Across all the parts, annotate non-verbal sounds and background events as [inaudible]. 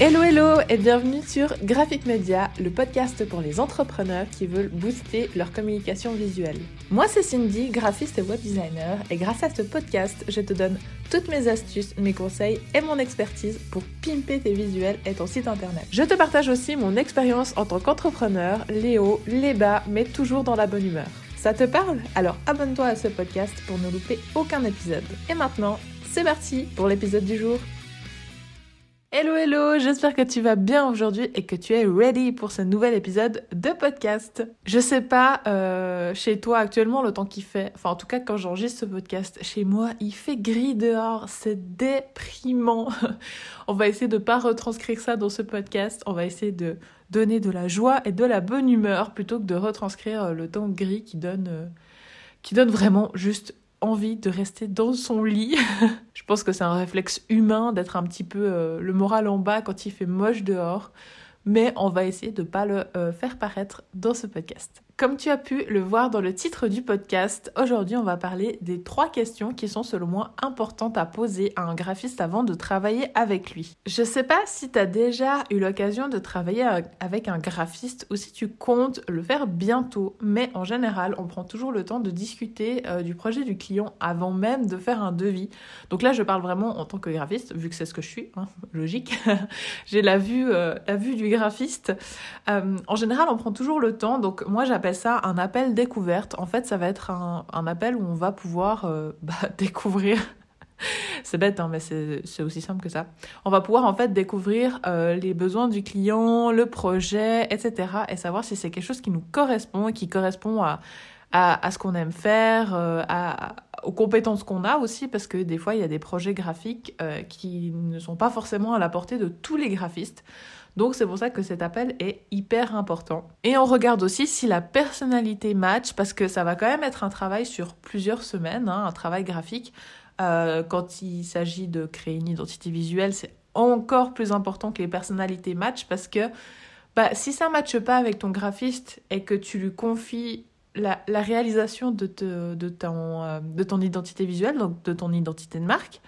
Hello hello et bienvenue sur Graphic Media, le podcast pour les entrepreneurs qui veulent booster leur communication visuelle. Moi c'est Cindy, graphiste et web designer et grâce à ce podcast, je te donne toutes mes astuces, mes conseils et mon expertise pour pimper tes visuels et ton site internet. Je te partage aussi mon expérience en tant qu'entrepreneur, les hauts, les bas, mais toujours dans la bonne humeur. Ça te parle? Alors abonne-toi à ce podcast pour ne louper aucun épisode. Et maintenant, c'est parti pour l'épisode du jour. Hello hello, j'espère que tu vas bien aujourd'hui et que tu es ready pour ce nouvel épisode de podcast. Je sais pas euh, chez toi actuellement le temps qu'il fait, enfin en tout cas quand j'enregistre ce podcast, chez moi il fait gris dehors, c'est déprimant. [laughs] on va essayer de pas retranscrire ça dans ce podcast, on va essayer de donner de la joie et de la bonne humeur plutôt que de retranscrire le temps gris qui donne, euh, qui donne vraiment juste envie de rester dans son lit. [laughs] je pense que c'est un réflexe humain d'être un petit peu euh, le moral en bas quand il fait moche dehors, mais on va essayer de ne pas le euh, faire paraître dans ce podcast. Comme tu as pu le voir dans le titre du podcast, aujourd'hui on va parler des trois questions qui sont selon moi importantes à poser à un graphiste avant de travailler avec lui. Je sais pas si tu as déjà eu l'occasion de travailler avec un graphiste ou si tu comptes le faire bientôt, mais en général on prend toujours le temps de discuter euh, du projet du client avant même de faire un devis. Donc là je parle vraiment en tant que graphiste, vu que c'est ce que je suis, hein, logique. [laughs] J'ai la vue, euh, la vue du graphiste. Euh, en général on prend toujours le temps, donc moi j'appelle ça un appel découverte. En fait, ça va être un, appel où on va pouvoir euh, [laughs] bah, découvrir. c'est bête, hein, mais c'est aussi simple que ça. On va pouvoir en fait découvrir euh, les besoins du client, le projet, etc. et savoir si c'est quelque chose qui nous correspond, qui correspond à, à, ce qu'on aime faire, euh, à, aux compétences qu'on a aussi, parce que des fois, il y a des projets graphiques qui ne sont pas forcément à la portée de tous les graphistes. Donc c'est pour ça que cet appel est hyper important. Et on regarde aussi si la personnalité match, parce que ça va quand même être un travail sur plusieurs semaines, hein, un travail graphique. Euh, quand il s'agit de créer une identité visuelle, c'est encore plus important que les personnalités match, parce que bah, si ça ne matche pas avec ton graphiste et que tu lui confies la, réalisation de, de, ton, euh, de ton identité visuelle, donc de ton identité de marque,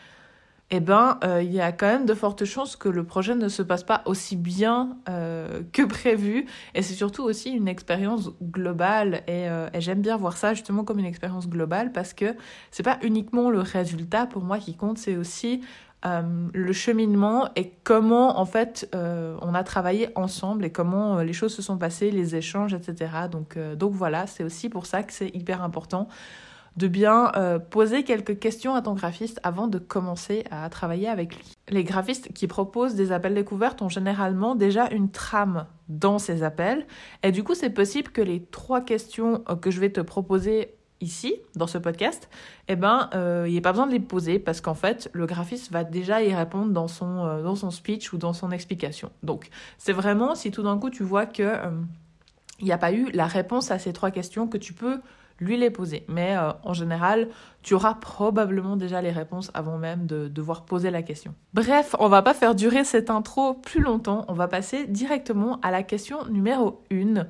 eh ben, euh, il y a quand même de fortes chances que le projet ne se passe pas aussi bien euh, que prévu. Et c'est surtout aussi une expérience globale. Euh, et, j'aime bien voir ça justement comme une expérience globale parce que c'est pas uniquement le résultat pour moi qui compte, c'est aussi le cheminement et comment en fait on a travaillé ensemble et comment les choses se sont passées, les échanges, etc. Donc, donc voilà, c'est aussi pour ça que c'est hyper important de bien euh, poser quelques questions à ton graphiste avant de commencer à travailler avec lui. Les graphistes qui proposent des appels découvertes ont généralement déjà une trame dans ces appels et du coup c'est possible que les trois questions euh, que je vais te proposer ici, dans ce podcast, eh ben, euh, il n'y a pas besoin de les poser parce qu'en fait, le graphiste va déjà y répondre dans son, dans son speech ou dans son explication. Donc, c'est vraiment si tout d'un coup tu vois que il n'y a pas eu la réponse à ces trois questions que tu peux lui les poser. Mais euh, en général, tu auras probablement déjà les réponses avant même de devoir poser la question. Bref, on va pas faire durer cette intro plus longtemps, on va passer directement à la question numéro 1.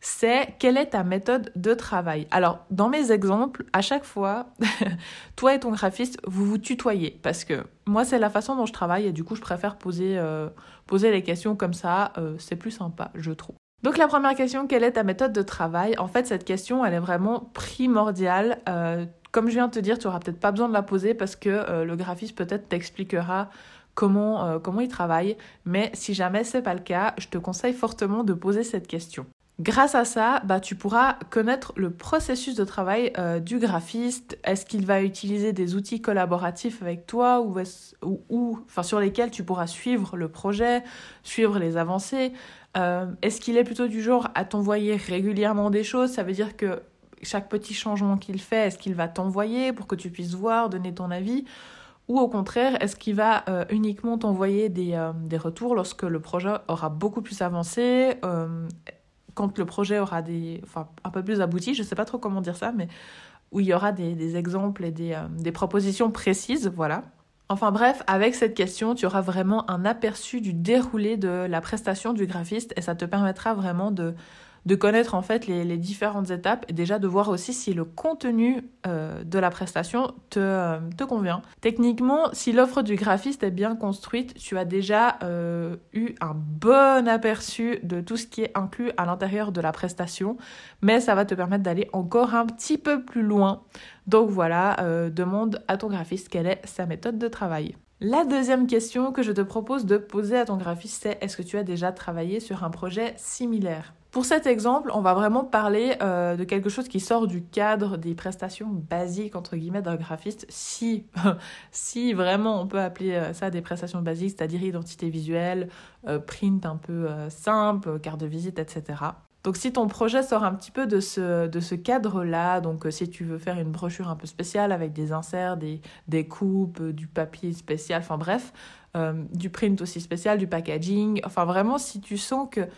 C'est quelle est ta méthode de travail Alors, dans mes exemples, à chaque fois, [laughs] toi et ton graphiste, vous vous tutoyez parce que moi, c'est la façon dont je travaille et du coup, je préfère poser, euh, les questions comme ça. Euh, c'est plus sympa, je trouve. Donc la première question, quelle est ta méthode de travail? En fait, cette question, elle est vraiment primordiale. Euh, comme je viens de te dire, tu auras peut-être pas besoin de la poser parce que le graphiste peut-être t'expliquera comment, comment il travaille. Mais si jamais c'est pas le cas, je te conseille fortement de poser cette question. Grâce à ça, bah, tu pourras connaître le processus de travail du graphiste. Est-ce qu'il va utiliser des outils collaboratifs avec toi ou, sur lesquels tu pourras suivre le projet, suivre les avancées? Euh, est-ce qu'il est plutôt du genre à t'envoyer régulièrement des choses? Ça veut dire que chaque petit changement qu'il fait, est-ce qu'il va t'envoyer pour que tu puisses voir, donner ton avis? Ou au contraire, est-ce qu'il va euh, uniquement t'envoyer euh, des, retours lorsque le projet aura beaucoup plus avancé, quand le projet aura des, enfin, un peu plus abouti, je ne sais pas trop comment dire ça, mais où il y aura des, exemples et des, des propositions précises, voilà. Enfin bref, avec cette question, tu auras vraiment un aperçu du déroulé de la prestation du graphiste et ça te permettra vraiment de, de connaître en fait les, différentes étapes et déjà de voir aussi si le contenu euh, de la prestation te, euh, te convient. Techniquement, si l'offre du graphiste est bien construite, tu as déjà euh, eu un bon aperçu de tout ce qui est inclus à l'intérieur de la prestation, mais ça va te permettre d'aller encore un petit peu plus loin. Donc voilà, demande à ton graphiste quelle est sa méthode de travail. La deuxième question que je te propose de poser à ton graphiste, c'est est-ce que tu as déjà travaillé sur un projet similaire? Pour cet exemple, on va vraiment parler euh, de quelque chose qui sort du cadre des prestations basiques entre guillemets d'un graphiste, si [laughs] vraiment on peut appeler euh, ça des prestations basiques, c'est-à-dire identité visuelle, euh, print un peu simple, carte de visite, etc. Donc si ton projet sort un petit peu de ce, de ce cadre-là, donc si tu veux faire une brochure un peu spéciale avec des inserts, des, des coupes, du papier spécial, enfin bref, du print aussi spécial, du packaging, enfin vraiment si tu sens que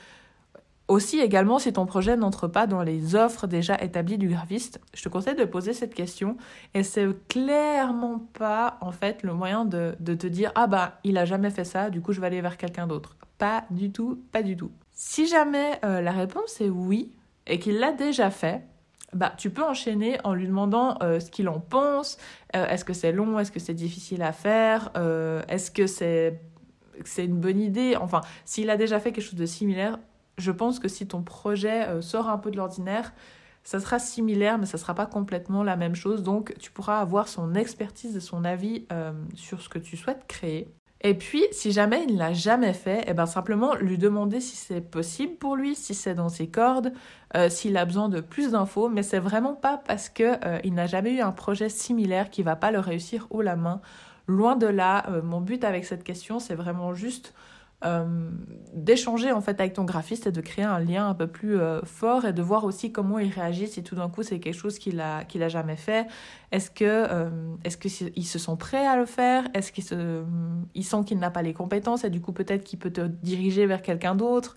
aussi également, si ton projet n'entre pas dans les offres déjà établies du graphiste, je te conseille de poser cette question et c'est clairement pas en fait le moyen de, te dire ah bah il a jamais fait ça, du coup je vais aller vers quelqu'un d'autre. Pas du tout, pas du tout. Si jamais euh, la réponse est oui et qu'il l'a déjà fait, bah, tu peux enchaîner en lui demandant euh, ce qu'il en pense. Euh, est-ce que c'est long? Est-ce que c'est difficile à faire? Est-ce que c'est c'est une bonne idée? Enfin, s'il a déjà fait quelque chose de similaire, je pense que si ton projet euh, sort un peu de l'ordinaire, ça sera similaire, mais ça ne sera pas complètement la même chose. Donc, tu pourras avoir son expertise et son avis euh, sur ce que tu souhaites créer. Et puis, si jamais il ne l'a jamais fait, eh ben simplement lui demander si c'est possible pour lui, si c'est dans ses cordes, euh, s'il a besoin de plus d'infos. Mais c'est vraiment pas parce que il n'a jamais eu un projet similaire qu'il va pas le réussir haut la main. Loin de là. mon but avec cette question, c'est vraiment juste euh, d'échanger en fait avec ton graphiste et de créer un lien un peu plus euh, fort et de voir aussi comment il réagit si tout d'un coup c'est quelque chose qu'il a qu'il a jamais fait. Est-ce que euh, est-ce se sent prêts à le faire? Est-ce qu'il se qu'il n'a pas les compétences et du coup peut-être qu'il peut te diriger vers quelqu'un d'autre?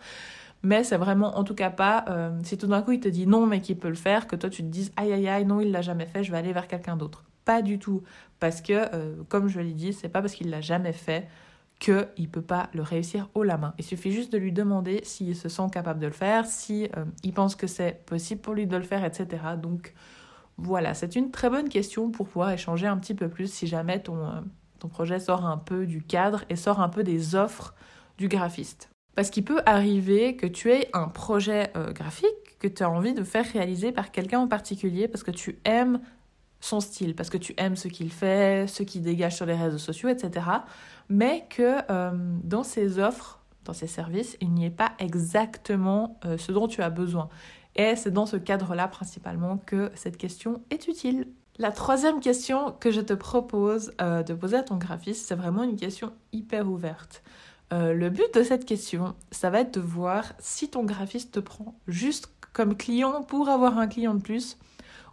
Mais c'est vraiment en tout cas pas si tout d'un coup il te dit non mais qu'il peut le faire que toi tu te dises aïe aïe aïe non il l'a jamais fait je vais aller vers quelqu'un d'autre. Pas du tout. Parce que comme je l'ai dit c'est pas parce qu'il l'a jamais fait qu'il ne peut pas le réussir haut la main. Il suffit juste de lui demander s'il se sent capable de le faire, si euh, il pense que c'est possible pour lui de le faire, etc. Donc voilà, c'est une très bonne question pour pouvoir échanger un petit peu plus si jamais ton, euh, ton projet sort un peu du cadre et sort un peu des offres du graphiste. Parce qu'il peut arriver que tu aies un projet euh, graphique que tu as envie de faire réaliser par quelqu'un en particulier parce que tu aimes son style, parce que tu aimes ce qu'il fait, ce qu'il dégage sur les réseaux sociaux, etc. Mais que euh, dans ses offres, dans ses services, il n'y ait pas exactement euh, ce dont tu as besoin. Et c'est dans ce cadre-là principalement que cette question est utile. La troisième question que je te propose euh, de poser à ton graphiste, c'est vraiment une question hyper ouverte. le but de cette question, ça va être de voir si ton graphiste te prend juste comme client pour avoir un client de plus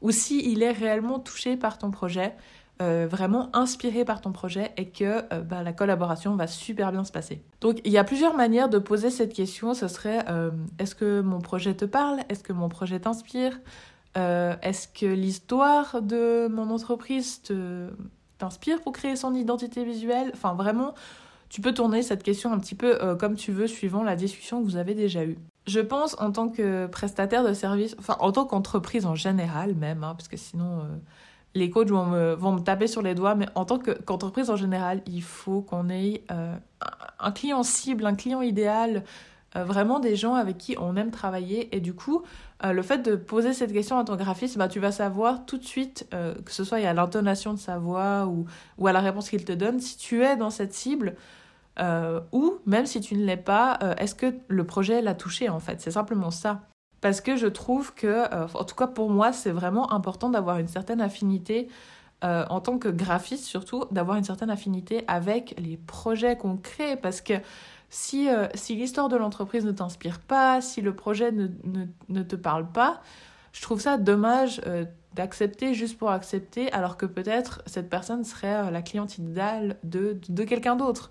ou si il est réellement touché par ton projet, euh, vraiment inspiré par ton projet et que euh, bah, la collaboration va super bien se passer. Donc il y a plusieurs manières de poser cette question. Ce serait euh, est-ce que mon projet te parle? Est-ce que mon projet t'inspire? Est-ce que l'histoire de mon entreprise t'inspire pour créer son identité visuelle? Enfin vraiment, tu peux tourner cette question un petit peu comme tu veux suivant la discussion que vous avez déjà eue. Je pense en tant que prestataire de service, enfin en tant qu'entreprise en général même, hein, parce que sinon euh, les coachs vont me, taper sur les doigts, mais en tant qu'entreprise en général, il faut qu'on ait euh, un client cible, un client idéal, euh, vraiment des gens avec qui on aime travailler. Et du coup, le fait de poser cette question à ton graphiste, bah, tu vas savoir tout de suite, que ce soit à l'intonation de sa voix ou, ou à la réponse qu'il te donne, si tu es dans cette cible. Euh, ou même si tu ne l'es pas, euh, est-ce que le projet l'a touché en fait? C'est simplement ça. Parce que je trouve que, euh, en tout cas pour moi, c'est vraiment important d'avoir une certaine affinité, en tant que graphiste surtout, d'avoir une certaine affinité avec les projets qu'on crée. Parce que si, si l'histoire de l'entreprise ne t'inspire pas, si le projet ne, ne, ne, te parle pas, je trouve ça dommage d'accepter juste pour accepter, alors que peut-être cette personne serait la cliente idéale de, de quelqu'un d'autre.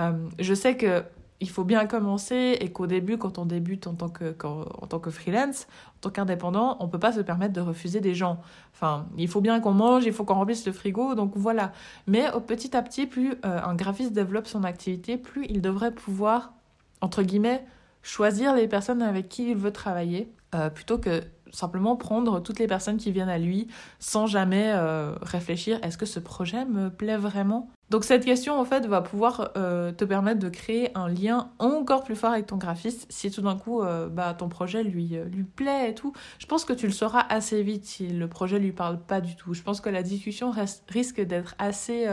Euh, je sais que il faut bien commencer et qu'au début, quand on débute en tant que, en tant que freelance, en tant qu'indépendant, on ne peut pas se permettre de refuser des gens. Enfin, il faut bien qu'on mange, il faut qu'on remplisse le frigo, donc voilà. Mais petit à petit, plus euh, un graphiste développe son activité, plus il devrait pouvoir, entre guillemets, choisir les personnes avec qui il veut travailler plutôt que simplement prendre toutes les personnes qui viennent à lui sans jamais réfléchir est-ce que ce projet me plaît vraiment? Donc cette question en fait va pouvoir euh, te permettre de créer un lien encore plus fort avec ton graphiste si tout d'un coup euh, bah, ton projet lui, euh, lui plaît et tout. Je pense que tu le sauras assez vite si le projet lui parle pas du tout. Je pense que la discussion risque d'être assez,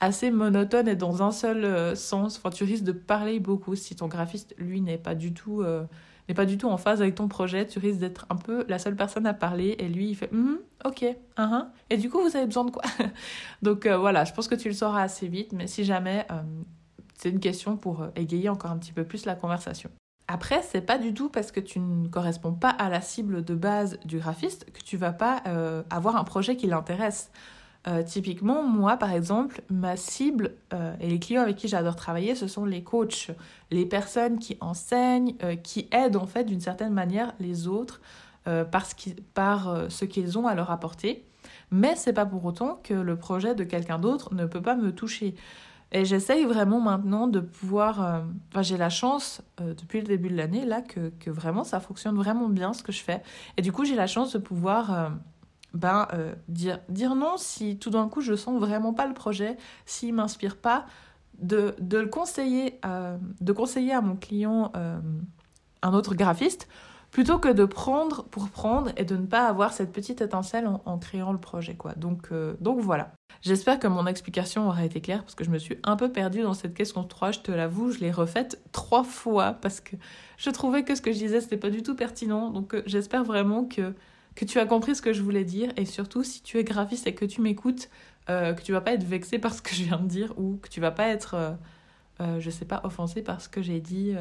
assez monotone et dans un seul sens. Enfin, tu risques de parler beaucoup si ton graphiste lui n'est pas du tout n'est pas du tout en phase avec ton projet, tu risques d'être un peu la seule personne à parler et lui il fait mm ok, uh -huh. et du coup vous avez besoin de quoi? [laughs] Donc euh, voilà, je pense que tu le sauras assez vite, mais si jamais euh, c'est une question pour euh, égayer encore un petit peu plus la conversation. Après, c'est pas du tout parce que tu ne corresponds pas à la cible de base du graphiste que tu vas pas avoir un projet qui l'intéresse. Euh, typiquement, moi, par exemple, ma cible euh, et les clients avec qui j'adore travailler, ce sont les coachs, les personnes qui enseignent, euh, qui aident en fait d'une certaine manière les autres parce par ce qu'ils ont à leur apporter. Mais c'est pas pour autant que le projet de quelqu'un d'autre ne peut pas me toucher. Et j'essaye vraiment maintenant de pouvoir. Enfin, j'ai la chance depuis le début de l'année là que, que, vraiment ça fonctionne vraiment bien ce que je fais. Et du coup, j'ai la chance de pouvoir ben, euh, dire, dire non si tout d'un coup je sens vraiment pas le projet, s'il m'inspire pas, de, de, le conseiller, à, de conseiller à mon client euh, un autre graphiste, plutôt que de prendre pour prendre et de ne pas avoir cette petite étincelle en, créant le projet. Quoi. Donc, euh, donc voilà. J'espère que mon explication aura été claire parce que je me suis un peu perdue dans cette question 3, je te l'avoue, je l'ai refaite trois fois parce que je trouvais que ce que je disais c'était pas du tout pertinent. Donc j'espère vraiment que que tu as compris ce que je voulais dire et surtout si tu es graphiste et que tu m'écoutes, euh, que tu vas pas être vexé par ce que je viens de dire ou que tu vas pas être, euh, euh, je sais pas, offensé par ce que j'ai dit.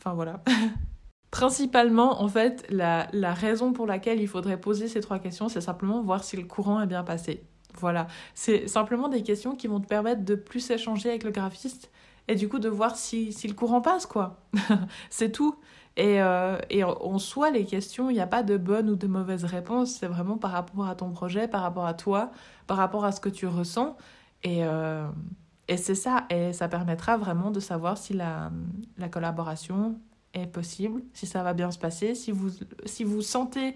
Enfin voilà. [laughs] Principalement, en fait, la, la raison pour laquelle il faudrait poser ces trois questions, c'est simplement voir si le courant est bien passé. Voilà, c'est simplement des questions qui vont te permettre de plus échanger avec le graphiste et du coup de voir si, si le courant passe, quoi. [laughs] c'est tout. Et, euh, et en soi, les questions, il n'y a pas de bonne ou de mauvaise réponse. C'est vraiment par rapport à ton projet, par rapport à toi, par rapport à ce que tu ressens. Et, euh, c'est ça. Et ça permettra vraiment de savoir si la, la collaboration est possible, si ça va bien se passer, si vous sentez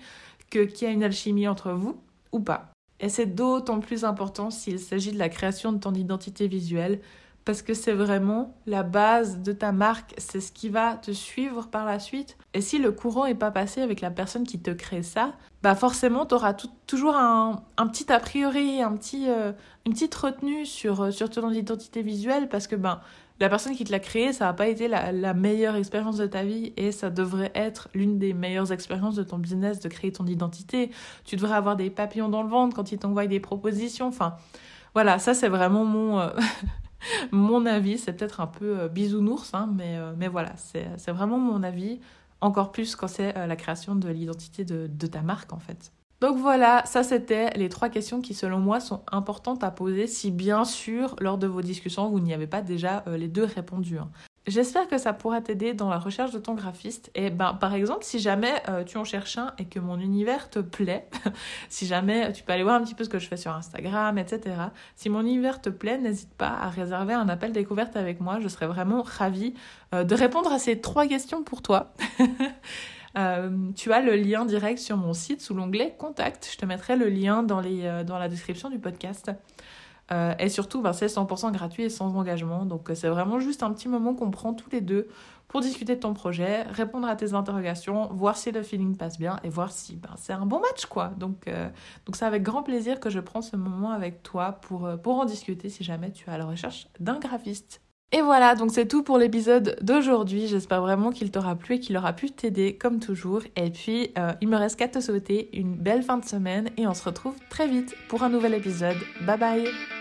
qu'il y a une alchimie entre vous ou pas. Et c'est d'autant plus important s'il s'agit de la création de ton identité visuelle parce que c'est vraiment la base de ta marque, c'est ce qui va te suivre par la suite. Et si le courant est pas passé avec la personne qui te crée ça, bah forcément tu auras toujours un, petit a priori, un petit, euh, une petite retenue sur, euh, sur ton identité visuelle parce que ben la personne qui te l'a créé, ça n'a pas été la, la, meilleure expérience de ta vie et ça devrait être l'une des meilleures expériences de ton business de créer ton identité. Tu devrais avoir des papillons dans le ventre quand ils t'envoient des propositions. Enfin, voilà, ça c'est vraiment mon, euh, [laughs] [laughs] mon avis, c'est peut-être un peu euh, bisounours, hein, mais, euh, mais voilà, c'est vraiment mon avis, encore plus quand c'est euh, la création de l'identité de, ta marque en fait. Donc voilà, ça c'était les trois questions qui selon moi sont importantes à poser si bien sûr lors de vos discussions vous n'y avez pas déjà les deux répondus. Hein. J'espère que ça pourra t'aider dans la recherche de ton graphiste. Et ben, par exemple, si jamais euh, tu en cherches un et que mon univers te plaît, [laughs] si jamais tu peux aller voir un petit peu ce que je fais sur Instagram, etc. Si mon univers te plaît, n'hésite pas à réserver un appel découverte avec moi. Je serais vraiment ravie euh, de répondre à ces trois questions pour toi. [laughs] Euh, tu as le lien direct sur mon site sous l'onglet Contact. Je te mettrai le lien dans, les, dans la description du podcast. Euh, et surtout, ben, c'est 100% gratuit et sans engagement. Donc, euh, c'est vraiment juste un petit moment qu'on prend tous les deux pour discuter de ton projet, répondre à tes interrogations, voir si le feeling passe bien et voir si ben, c'est un bon match, quoi. Donc, euh, donc c'est avec grand plaisir que je prends ce moment avec toi pour, en discuter si jamais tu es à la recherche d'un graphiste. Et voilà, donc c'est tout pour l'épisode d'aujourd'hui. J'espère vraiment qu'il t'aura plu et qu'il aura pu t'aider comme toujours. Et puis, il me reste qu'à te souhaiter une belle fin de semaine et on se retrouve très vite pour un nouvel épisode. Bye bye